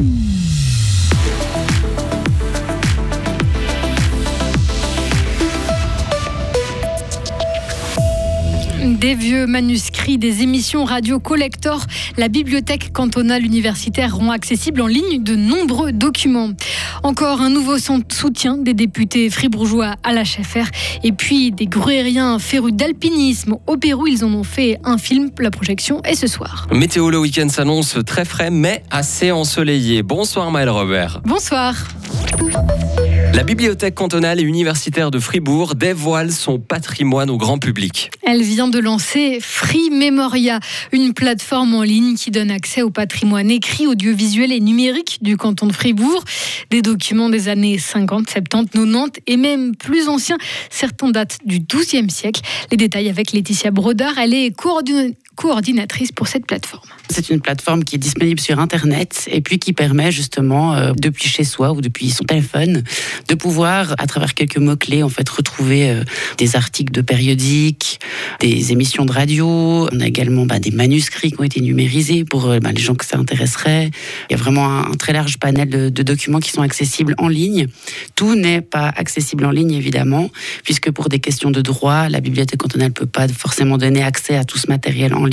Bye. Des vieux manuscrits, des émissions radio collector, la bibliothèque cantonale universitaire rend accessible en ligne de nombreux documents. Encore un nouveau soutien des députés fribourgeois à l'HFR et puis des gruériens férus d'alpinisme. Au Pérou, ils en ont fait un film. La projection est ce soir. Météo, le week-end s'annonce très frais mais assez ensoleillé. Bonsoir Maël Robert. Bonsoir. La bibliothèque cantonale et universitaire de Fribourg dévoile son patrimoine au grand public. Elle vient de lancer Free Memoria, une plateforme en ligne qui donne accès au patrimoine écrit, audiovisuel et numérique du canton de Fribourg. Des documents des années 50, 70, 90 et même plus anciens. Certains datent du XIIe siècle. Les détails avec Laetitia Brodard. Elle est coordinatrice pour cette plateforme. C'est une plateforme qui est disponible sur Internet et puis qui permet justement, euh, depuis chez soi ou depuis son téléphone, de pouvoir, à travers quelques mots-clés, en fait, retrouver euh, des articles de périodiques, des émissions de radio. On a également bah, des manuscrits qui ont été numérisés pour euh, bah, les gens que ça intéresserait. Il y a vraiment un, très large panel de, documents qui sont accessibles en ligne. Tout n'est pas accessible en ligne, évidemment, puisque pour des questions de droit, la bibliothèque cantonale ne peut pas forcément donner accès à tout ce matériel en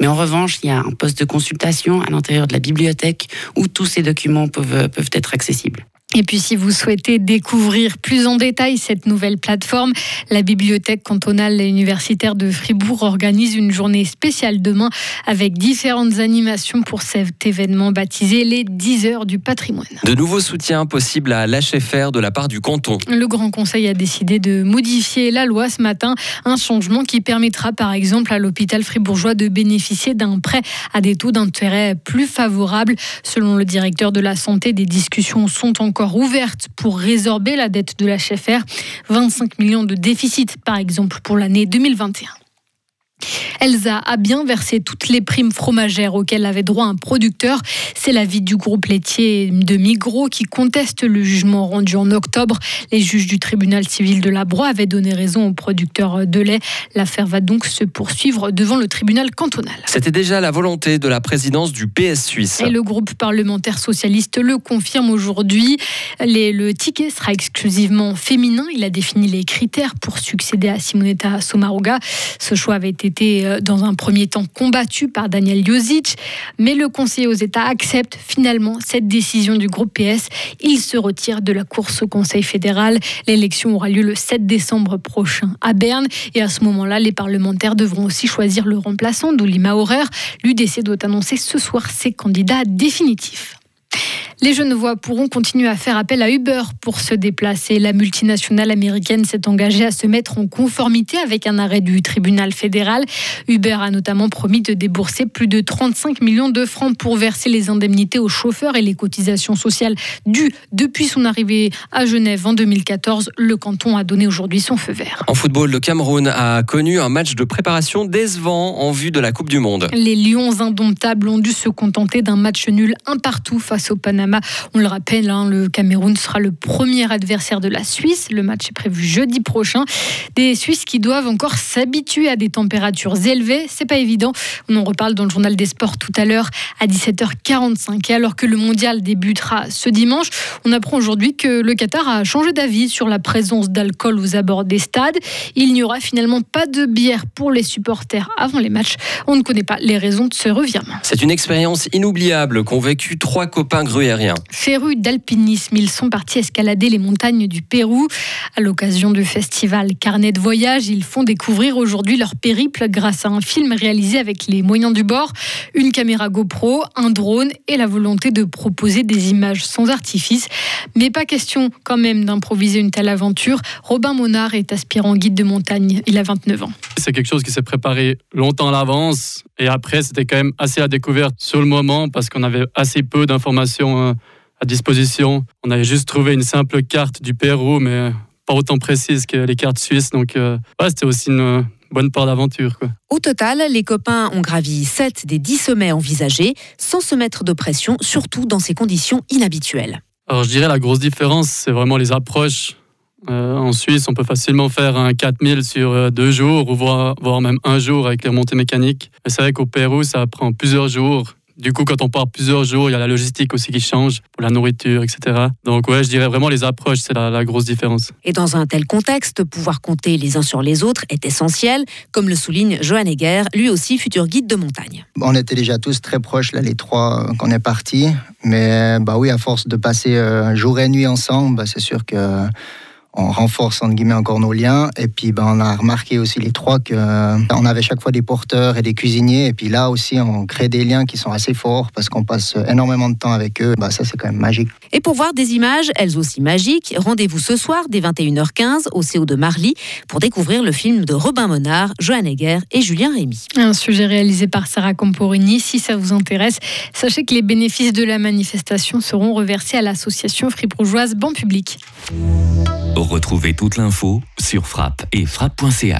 Mais en revanche, il y a un poste de consultation à l'intérieur de la bibliothèque où tous ces documents peuvent être accessibles. Et puis si vous souhaitez découvrir plus en détail cette nouvelle plateforme, la Bibliothèque cantonale et universitaire de Fribourg organise une journée spéciale demain avec différentes animations pour cet événement baptisé les 10 heures du patrimoine. De nouveaux soutiens possibles à l'HFR de la part du canton. Le Grand Conseil a décidé de modifier la loi ce matin, un changement qui permettra par exemple à l'hôpital fribourgeois de bénéficier d'un prêt à des taux d'intérêt plus favorables. Selon le directeur de la santé, des discussions sont encore ouverte pour résorber la dette de la l'HFR. 25 millions de déficit, par exemple, pour l'année 2021. Elsa a bien versé toutes les primes fromagères auxquelles avait droit un producteur. C'est l'avis du groupe laitier de Migros qui conteste le jugement rendu en octobre. Les juges du tribunal civil de la Broye avaient donné raison aux producteurs de lait. L'affaire va donc se poursuivre devant le tribunal cantonal. C'était déjà la volonté de la présidence du PS suisse. Et le groupe parlementaire socialiste le confirme aujourd'hui. Le ticket sera exclusivement féminin. Il a défini les critères pour succéder à Simonetta Sommaruga. Ce choix avait été euh, dans un premier temps combattu par Daniel Josic, mais le conseiller aux États accepte finalement cette décision du groupe PS. Il se retire de la course au Conseil fédéral. L'élection aura lieu le 7 décembre prochain à Berne et à ce moment-là, les parlementaires devront aussi choisir le remplaçant d'Oulima Horaire. L'UDC doit annoncer ce soir ses candidats définitifs. Les Genevois pourront continuer à faire appel à Uber pour se déplacer. La multinationale américaine s'est engagée à se mettre en conformité avec un arrêt du tribunal fédéral. Uber a notamment promis de débourser plus de 35 millions de francs pour verser les indemnités aux chauffeurs et les cotisations sociales dues depuis son arrivée à Genève en 2014. Le canton a donné aujourd'hui son feu vert. En football, le Cameroun a connu un match de préparation décevant en vue de la Coupe du Monde. Les Lions indomptables ont dû se contenter d'un match nul un partout face au Panama on le rappelle, hein, le Cameroun sera le premier adversaire de la Suisse. Le match est prévu jeudi prochain. Des Suisses qui doivent encore s'habituer à des températures élevées. C'est pas évident. On en reparle dans le journal des sports tout à l'heure à 17h45. Et alors que le mondial débutera ce dimanche, on apprend aujourd'hui que le Qatar a changé d'avis sur la présence d'alcool aux abords des stades. Il n'y aura finalement pas de bière pour les supporters avant les matchs. On ne connaît pas les raisons de ce revirement. C'est une expérience inoubliable qu'ont vécu trois copains gruyères Férus d'alpinisme, ils sont partis escalader les montagnes du Pérou. À l'occasion du festival Carnet de voyage, ils font découvrir aujourd'hui leur périple grâce à un film réalisé avec les moyens du bord, une caméra GoPro, un drone et la volonté de proposer des images sans artifice. Mais pas question quand même d'improviser une telle aventure. Robin Monard est aspirant guide de montagne. Il a 29 ans. C'est quelque chose qui s'est préparé longtemps à l'avance. Et après, c'était quand même assez à découverte sur le moment parce qu'on avait assez peu d'informations euh, à disposition. On avait juste trouvé une simple carte du Pérou, mais pas autant précise que les cartes suisses. Donc, euh, c'était aussi une bonne part d'aventure. Au total, les copains ont gravi 7 des 10 sommets envisagés, sans se mettre de pression, surtout dans ces conditions inhabituelles. Alors, je dirais la grosse différence, c'est vraiment les approches. Euh, en Suisse, on peut facilement faire un 4000 sur euh, deux jours, ou voire, voire même un jour avec les remontées mécaniques. Mais c'est vrai qu'au Pérou, ça prend plusieurs jours Du coup, quand on part plusieurs jours, il y a la logistique aussi qui change pour la nourriture, etc. Donc ouais, je dirais vraiment les approches, c'est la, la grosse différence. Et dans un tel contexte, pouvoir compter les uns sur les autres est essentiel, comme le souligne Johan Egger, lui aussi futur guide de montagne. On était déjà tous très proches, là, les trois, euh, qu'on est partis. Mais bah oui, à force de passer euh, jour et nuit ensemble, bah, c'est sûr que on renforce entre guillemets encore nos liens. Et puis ben, on a remarqué aussi les trois que euh, on avait chaque fois des porteurs et des cuisiniers. Et puis là aussi, on crée des liens qui sont assez forts parce qu'on passe énormément de temps avec eux. Bah, ça, c'est quand même magique. Et pour voir des images, elles aussi magiques, rendez-vous ce soir dès 21h15 au CO de Marly pour découvrir le film de Robin Monard, Johan Egger et Julien Rémy. Un sujet réalisé par Sarah Camporini. Si ça vous intéresse, sachez que les bénéfices de la manifestation seront reversés à l'association fribourgeoise Banque Public. Retrouvez toute l'info sur frappe et frappe.ch.